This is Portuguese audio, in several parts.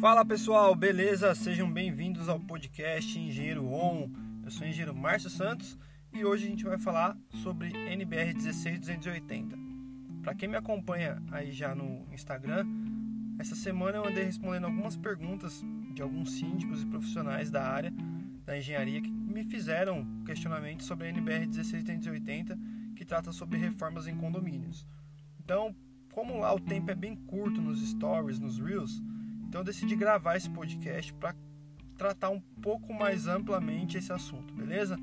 Fala pessoal, beleza? Sejam bem-vindos ao podcast Engenheiro On. Eu sou o engenheiro Márcio Santos e hoje a gente vai falar sobre NBR 16280. Para quem me acompanha aí já no Instagram, essa semana eu andei respondendo algumas perguntas de alguns síndicos e profissionais da área da engenharia que me fizeram questionamentos sobre a NBR 16380, que trata sobre reformas em condomínios. Então, como lá o tempo é bem curto nos stories, nos reels, então eu decidi gravar esse podcast para tratar um pouco mais amplamente esse assunto, beleza?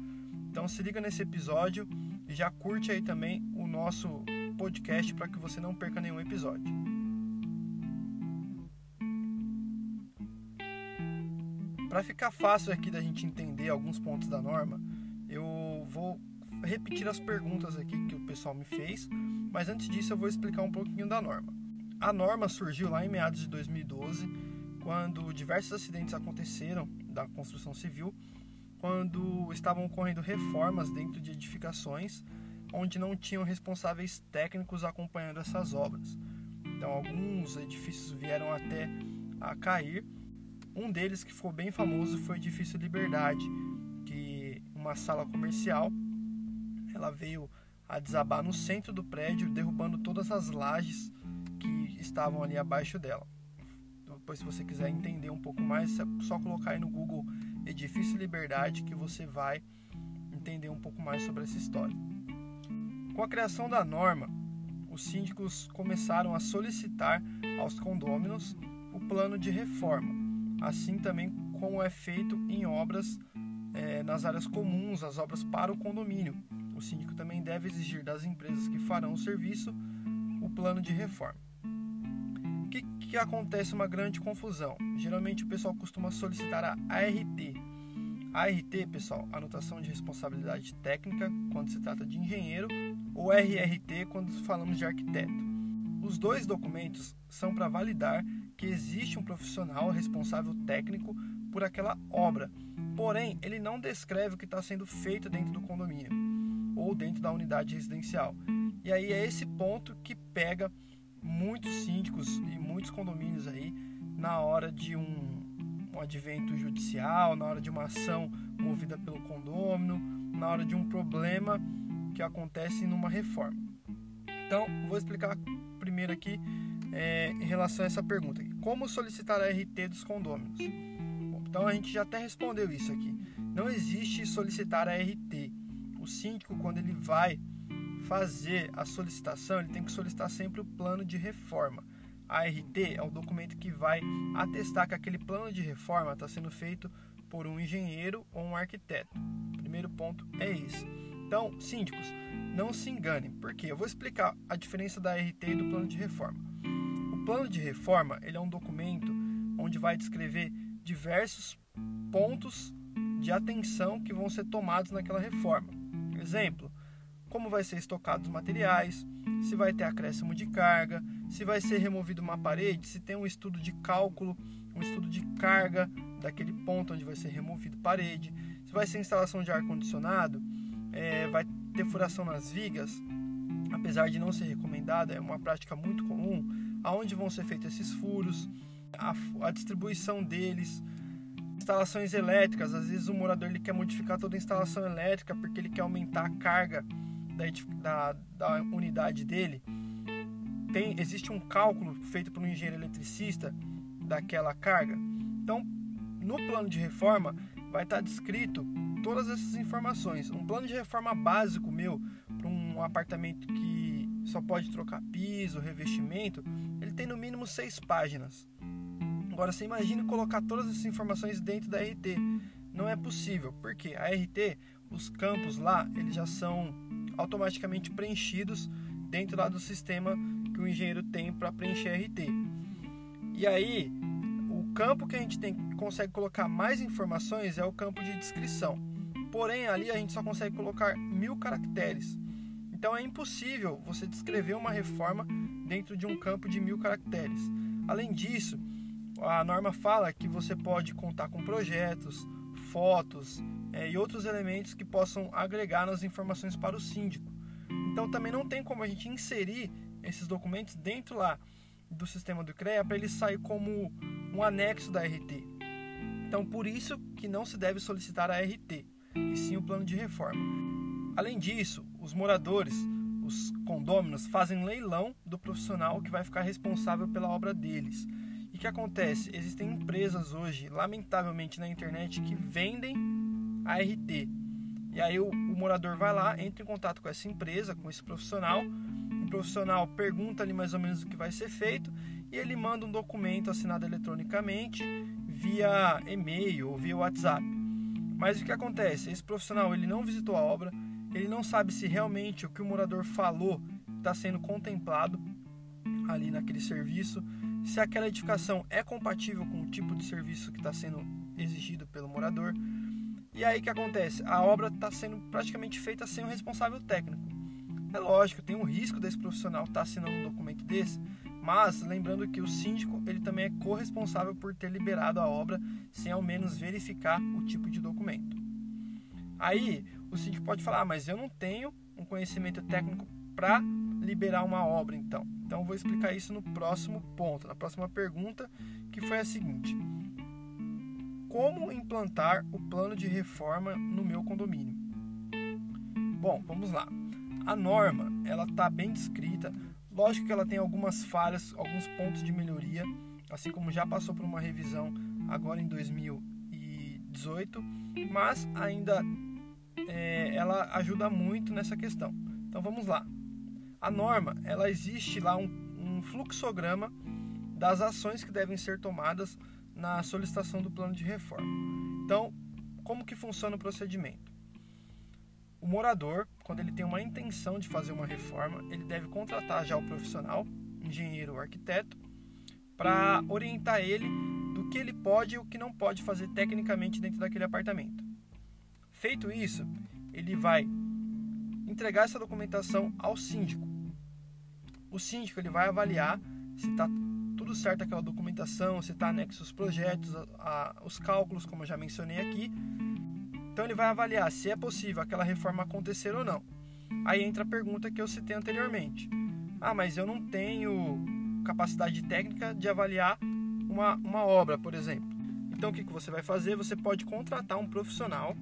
Então se liga nesse episódio e já curte aí também o nosso podcast para que você não perca nenhum episódio. Para ficar fácil aqui da gente entender alguns pontos da norma, eu vou repetir as perguntas aqui que o pessoal me fez, mas antes disso eu vou explicar um pouquinho da norma. A norma surgiu lá em meados de 2012, quando diversos acidentes aconteceram da construção civil, quando estavam ocorrendo reformas dentro de edificações onde não tinham responsáveis técnicos acompanhando essas obras. Então, alguns edifícios vieram até a cair. Um deles que ficou bem famoso foi o edifício Liberdade, que uma sala comercial, ela veio a desabar no centro do prédio, derrubando todas as lajes estavam ali abaixo dela. Depois, se você quiser entender um pouco mais, é só colocar aí no Google Edifício Liberdade que você vai entender um pouco mais sobre essa história. Com a criação da norma, os síndicos começaram a solicitar aos condôminos o plano de reforma, assim também como é feito em obras é, nas áreas comuns, as obras para o condomínio. O síndico também deve exigir das empresas que farão o serviço o plano de reforma que, que acontece uma grande confusão? Geralmente o pessoal costuma solicitar a ART. ART, pessoal, anotação de responsabilidade técnica quando se trata de engenheiro, ou RRT quando falamos de arquiteto. Os dois documentos são para validar que existe um profissional responsável técnico por aquela obra, porém ele não descreve o que está sendo feito dentro do condomínio ou dentro da unidade residencial. E aí é esse ponto que pega muitos síndicos e muitos condomínios aí na hora de um, um advento judicial, na hora de uma ação movida pelo condômino, na hora de um problema que acontece numa reforma. Então, vou explicar primeiro aqui é, em relação a essa pergunta. Como solicitar a RT dos condôminos? Bom, então, a gente já até respondeu isso aqui. Não existe solicitar a RT. O síndico, quando ele vai fazer a solicitação, ele tem que solicitar sempre o plano de reforma. ART é o documento que vai atestar que aquele plano de reforma está sendo feito por um engenheiro ou um arquiteto. O primeiro ponto é esse. Então, síndicos, não se enganem, porque eu vou explicar a diferença da ART e do plano de reforma. O plano de reforma ele é um documento onde vai descrever diversos pontos de atenção que vão ser tomados naquela reforma. Exemplo, como vai ser estocado os materiais, se vai ter acréscimo de carga, se vai ser removido uma parede, se tem um estudo de cálculo, um estudo de carga daquele ponto onde vai ser removido parede, se vai ser instalação de ar condicionado, é, vai ter furação nas vigas, apesar de não ser recomendada, é uma prática muito comum, aonde vão ser feitos esses furos, a, a distribuição deles, instalações elétricas, às vezes o morador ele quer modificar toda a instalação elétrica porque ele quer aumentar a carga da, da, da unidade dele, tem, existe um cálculo feito por um engenheiro eletricista daquela carga. Então, no plano de reforma vai estar descrito todas essas informações. Um plano de reforma básico meu para um apartamento que só pode trocar piso, revestimento, ele tem no mínimo seis páginas. Agora você imagina colocar todas essas informações dentro da RT. Não é possível, porque a RT, os campos lá, eles já são automaticamente preenchidos dentro lá do sistema que o engenheiro tem para preencher RT. E aí, o campo que a gente tem, consegue colocar mais informações é o campo de descrição. Porém, ali a gente só consegue colocar mil caracteres. Então é impossível você descrever uma reforma dentro de um campo de mil caracteres. Além disso, a norma fala que você pode contar com projetos, fotos, é, e outros elementos que possam agregar nas informações para o síndico. Então também não tem como a gente inserir esses documentos dentro lá do sistema do CREA para ele sair como um anexo da RT. Então, por isso que não se deve solicitar a RT, e sim o plano de reforma. Além disso, os moradores, os condôminos, fazem leilão do profissional que vai ficar responsável pela obra deles. E o que acontece? Existem empresas hoje, lamentavelmente na internet, que vendem a RT. E aí o, o morador vai lá, entra em contato com essa empresa, com esse profissional, profissional pergunta ali mais ou menos o que vai ser feito e ele manda um documento assinado eletronicamente via e-mail ou via WhatsApp. Mas o que acontece? Esse profissional ele não visitou a obra, ele não sabe se realmente o que o morador falou está sendo contemplado ali naquele serviço, se aquela edificação é compatível com o tipo de serviço que está sendo exigido pelo morador. E aí o que acontece? A obra está sendo praticamente feita sem o responsável técnico. É lógico, tem um risco desse profissional estar tá assinando um documento desse, mas lembrando que o síndico ele também é corresponsável por ter liberado a obra sem ao menos verificar o tipo de documento. Aí o síndico pode falar, ah, mas eu não tenho um conhecimento técnico para liberar uma obra, então. Então vou explicar isso no próximo ponto, na próxima pergunta, que foi a seguinte: Como implantar o plano de reforma no meu condomínio? Bom, vamos lá. A norma, ela está bem descrita, Lógico que ela tem algumas falhas, alguns pontos de melhoria, assim como já passou por uma revisão agora em 2018, mas ainda é, ela ajuda muito nessa questão. Então vamos lá. A norma, ela existe lá um, um fluxograma das ações que devem ser tomadas na solicitação do plano de reforma. Então, como que funciona o procedimento? O morador, quando ele tem uma intenção de fazer uma reforma, ele deve contratar já o profissional, engenheiro ou arquiteto, para orientar ele do que ele pode e o que não pode fazer tecnicamente dentro daquele apartamento. Feito isso, ele vai entregar essa documentação ao síndico. O síndico ele vai avaliar se está tudo certo aquela documentação, se está anexo os projetos, a, a, os cálculos, como eu já mencionei aqui, então ele vai avaliar se é possível aquela reforma acontecer ou não. Aí entra a pergunta que eu citei anteriormente. Ah, mas eu não tenho capacidade técnica de avaliar uma, uma obra, por exemplo. Então o que, que você vai fazer? Você pode contratar um profissional,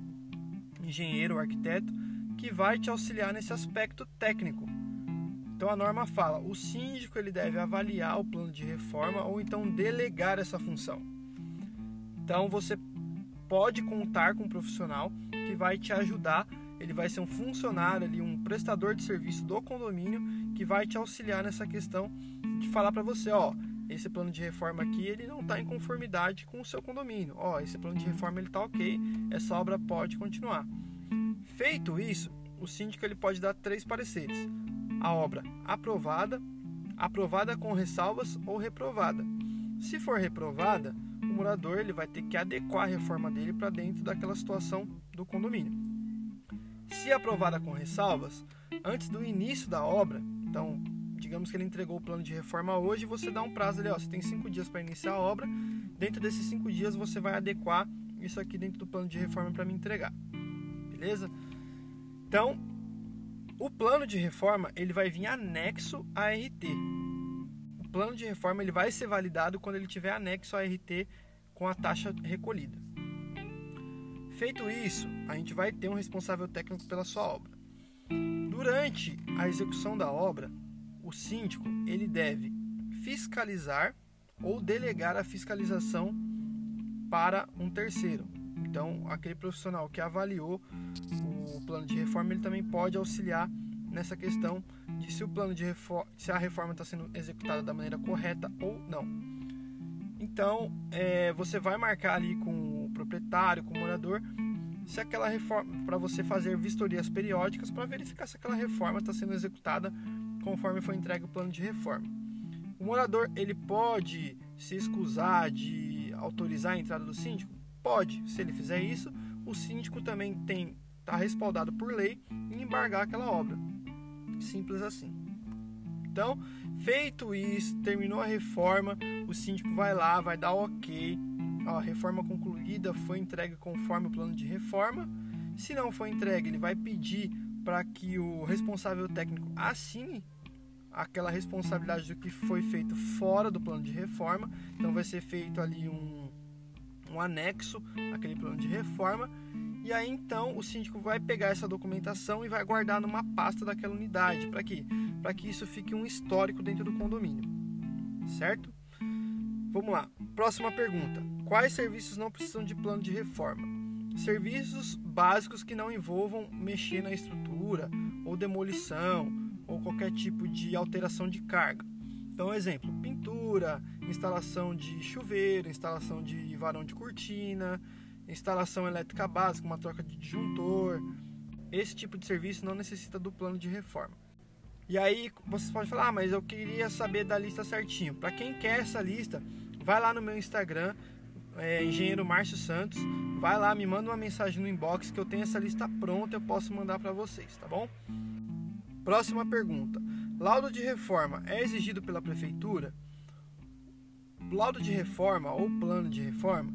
engenheiro ou arquiteto, que vai te auxiliar nesse aspecto técnico. Então a norma fala, o síndico ele deve avaliar o plano de reforma ou então delegar essa função. Então você pode contar com um profissional que vai te ajudar. Ele vai ser um funcionário ali, um prestador de serviço do condomínio que vai te auxiliar nessa questão de falar para você, ó, esse plano de reforma aqui ele não está em conformidade com o seu condomínio. Ó, esse plano de reforma ele está ok, essa obra pode continuar. Feito isso, o síndico ele pode dar três pareceres: a obra aprovada, aprovada com ressalvas ou reprovada. Se for reprovada, o morador ele vai ter que adequar a reforma dele para dentro daquela situação do condomínio. Se aprovada com ressalvas, antes do início da obra, então digamos que ele entregou o plano de reforma hoje, você dá um prazo ali, ó, você tem cinco dias para iniciar a obra. Dentro desses cinco dias você vai adequar isso aqui dentro do plano de reforma para me entregar, beleza? Então, o plano de reforma ele vai vir anexo à RT. Plano de reforma ele vai ser validado quando ele tiver anexo à RT com a taxa recolhida. Feito isso, a gente vai ter um responsável técnico pela sua obra. Durante a execução da obra, o síndico ele deve fiscalizar ou delegar a fiscalização para um terceiro. Então, aquele profissional que avaliou o plano de reforma, ele também pode auxiliar nessa questão de se o plano de reforma, se a reforma está sendo executada da maneira correta ou não. Então, é, você vai marcar ali com o proprietário, com o morador, se aquela reforma, para você fazer vistorias periódicas para verificar se aquela reforma está sendo executada conforme foi entregue o plano de reforma. O morador ele pode se excusar de autorizar a entrada do síndico? Pode. Se ele fizer isso, o síndico também tem está respaldado por lei em embargar aquela obra. Simples assim. Então, feito isso, terminou a reforma, o síndico vai lá, vai dar ok. Ó, a reforma concluída foi entregue conforme o plano de reforma. Se não foi entregue, ele vai pedir para que o responsável técnico assine aquela responsabilidade do que foi feito fora do plano de reforma. Então vai ser feito ali um, um anexo àquele plano de reforma. E aí então o síndico vai pegar essa documentação e vai guardar numa pasta daquela unidade. Para quê? Para que isso fique um histórico dentro do condomínio. Certo? Vamos lá. Próxima pergunta. Quais serviços não precisam de plano de reforma? Serviços básicos que não envolvam mexer na estrutura ou demolição ou qualquer tipo de alteração de carga. Então, exemplo, pintura, instalação de chuveiro, instalação de varão de cortina, instalação elétrica básica, uma troca de disjuntor. Esse tipo de serviço não necessita do plano de reforma. E aí vocês podem falar, ah, mas eu queria saber da lista certinho. Para quem quer essa lista, vai lá no meu Instagram, é, engenheiro Márcio Santos, vai lá, me manda uma mensagem no inbox que eu tenho essa lista pronta, eu posso mandar para vocês, tá bom? Próxima pergunta. Laudo de reforma é exigido pela prefeitura? Laudo de reforma ou plano de reforma,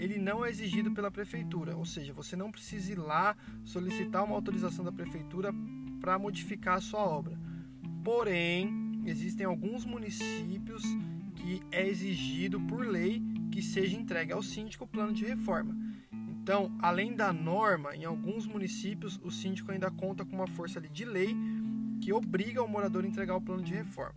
ele não é exigido pela prefeitura, ou seja, você não precisa ir lá solicitar uma autorização da prefeitura para modificar a sua obra. Porém, existem alguns municípios que é exigido por lei que seja entregue ao síndico o plano de reforma. Então, além da norma, em alguns municípios o síndico ainda conta com uma força de lei que obriga o morador a entregar o plano de reforma.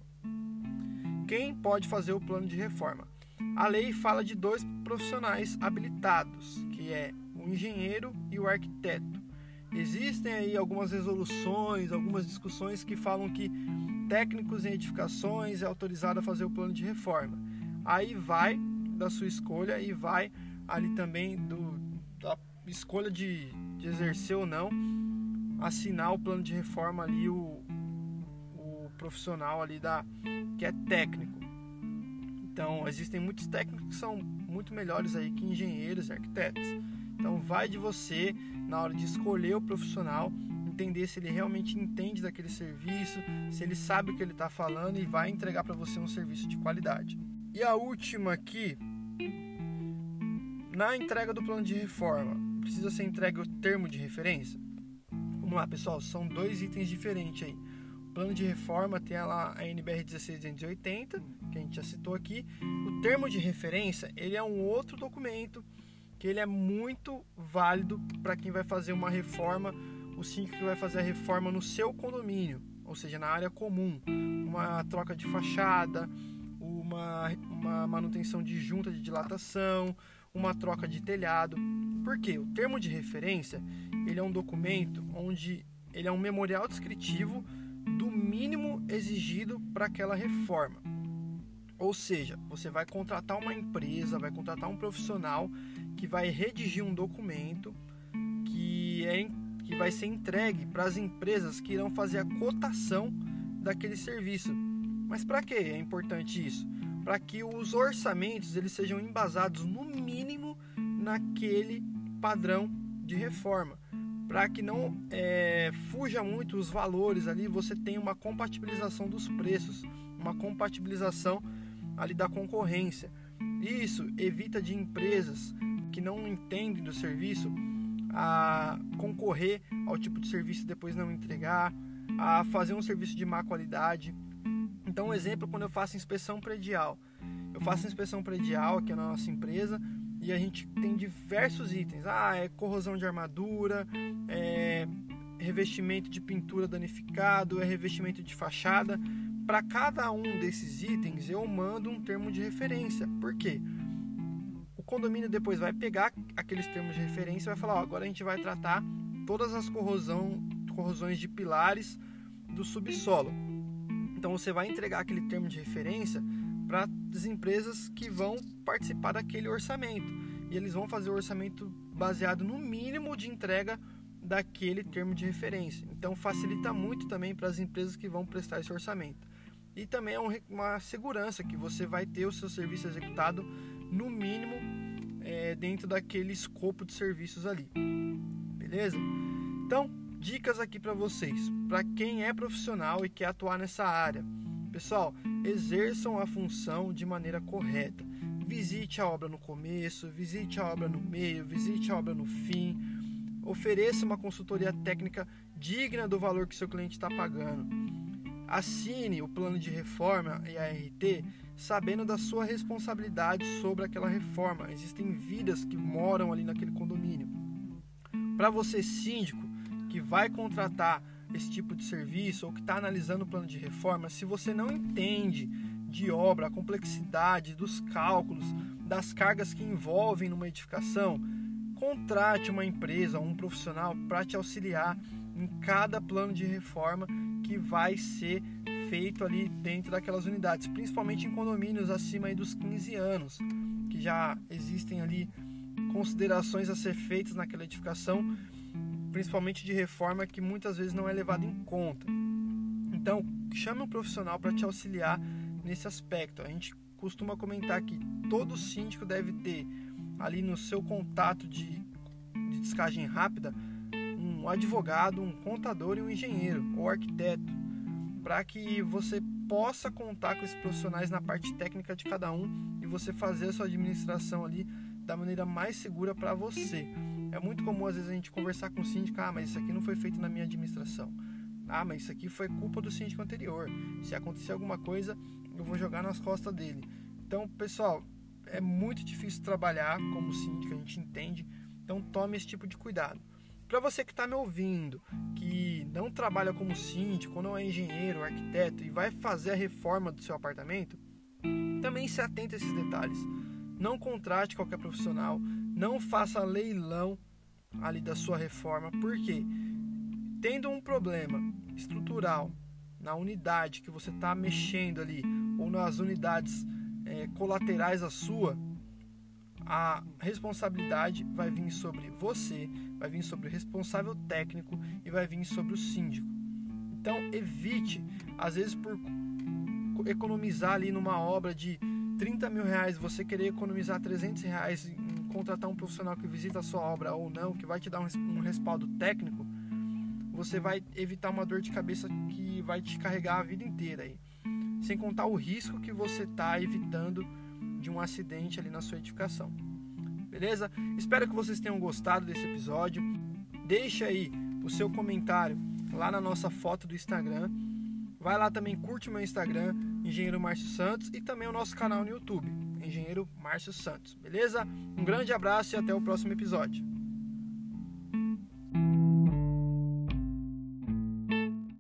Quem pode fazer o plano de reforma? A lei fala de dois profissionais habilitados, que é o engenheiro e o arquiteto. Existem aí algumas resoluções, algumas discussões que falam que técnicos em edificações é autorizado a fazer o plano de reforma. Aí vai da sua escolha e vai ali também do, da escolha de, de exercer ou não assinar o plano de reforma ali o, profissional ali da que é técnico. Então, existem muitos técnicos que são muito melhores aí que engenheiros e arquitetos. Então, vai de você na hora de escolher o profissional, entender se ele realmente entende daquele serviço, se ele sabe o que ele está falando e vai entregar para você um serviço de qualidade. E a última aqui, na entrega do plano de reforma, precisa ser entregue o termo de referência? Vamos lá, pessoal, são dois itens diferentes aí plano de reforma tem lá a NBR 16280, que a gente já citou aqui. O termo de referência, ele é um outro documento que ele é muito válido para quem vai fazer uma reforma, o síndico que vai fazer a reforma no seu condomínio, ou seja, na área comum, uma troca de fachada, uma, uma manutenção de junta de dilatação, uma troca de telhado. Por quê? O termo de referência, ele é um documento onde ele é um memorial descritivo do mínimo exigido para aquela reforma. Ou seja, você vai contratar uma empresa, vai contratar um profissional que vai redigir um documento que, é, que vai ser entregue para as empresas que irão fazer a cotação daquele serviço. Mas para que é importante isso? Para que os orçamentos eles sejam embasados no mínimo naquele padrão de reforma para que não é, fuja muito os valores ali, você tem uma compatibilização dos preços, uma compatibilização ali da concorrência. Isso evita de empresas que não entendem do serviço a concorrer ao tipo de serviço e depois não entregar, a fazer um serviço de má qualidade. Então, um exemplo quando eu faço inspeção predial. Eu faço inspeção predial aqui na nossa empresa e a gente tem diversos itens. Ah, é corrosão de armadura, é revestimento de pintura danificado, é revestimento de fachada. Para cada um desses itens eu mando um termo de referência. Por quê? O condomínio depois vai pegar aqueles termos de referência e vai falar: ó, agora a gente vai tratar todas as corrosão, corrosões de pilares do subsolo. Então você vai entregar aquele termo de referência para as empresas que vão participar daquele orçamento. E eles vão fazer o orçamento baseado no mínimo de entrega daquele termo de referência. Então facilita muito também para as empresas que vão prestar esse orçamento. E também é uma segurança que você vai ter o seu serviço executado no mínimo é, dentro daquele escopo de serviços ali. Beleza? Então, dicas aqui para vocês, para quem é profissional e quer atuar nessa área. Pessoal, exerçam a função de maneira correta. Visite a obra no começo, visite a obra no meio, visite a obra no fim. Ofereça uma consultoria técnica digna do valor que seu cliente está pagando. Assine o plano de reforma e a RT sabendo da sua responsabilidade sobre aquela reforma. Existem vidas que moram ali naquele condomínio. Para você, síndico, que vai contratar esse tipo de serviço ou que está analisando o plano de reforma, se você não entende de obra, a complexidade dos cálculos, das cargas que envolvem numa edificação, contrate uma empresa um profissional para te auxiliar em cada plano de reforma que vai ser feito ali dentro daquelas unidades, principalmente em condomínios acima dos 15 anos, que já existem ali considerações a ser feitas naquela edificação, principalmente de reforma que muitas vezes não é levado em conta. Então, chame um profissional para te auxiliar nesse aspecto. A gente costuma comentar que todo síndico deve ter ali no seu contato de, de descagem rápida um advogado, um contador e um engenheiro ou arquiteto, para que você possa contar com esses profissionais na parte técnica de cada um e você fazer a sua administração ali da maneira mais segura para você. É muito comum às vezes a gente conversar com o síndico, ah, mas isso aqui não foi feito na minha administração. Ah, mas isso aqui foi culpa do síndico anterior. Se acontecer alguma coisa, eu vou jogar nas costas dele. Então, pessoal, é muito difícil trabalhar como síndico, a gente entende. Então, tome esse tipo de cuidado. Para você que está me ouvindo, que não trabalha como síndico, não é engenheiro, arquiteto e vai fazer a reforma do seu apartamento, também se atente a esses detalhes. Não contrate qualquer profissional, não faça leilão ali da sua reforma, porque tendo um problema estrutural na unidade que você está mexendo ali ou nas unidades é, colaterais à sua, a responsabilidade vai vir sobre você, vai vir sobre o responsável técnico e vai vir sobre o síndico. Então evite, às vezes por economizar ali numa obra de 30 mil reais, você querer economizar 300 reais contratar um profissional que visita a sua obra ou não, que vai te dar um respaldo técnico, você vai evitar uma dor de cabeça que vai te carregar a vida inteira aí. Sem contar o risco que você está evitando de um acidente ali na sua edificação. Beleza? Espero que vocês tenham gostado desse episódio. Deixa aí o seu comentário lá na nossa foto do Instagram. Vai lá também, curte o meu Instagram, Engenheiro Márcio Santos, e também o nosso canal no YouTube, Engenheiro Márcio Santos. Beleza? Um grande abraço e até o próximo episódio.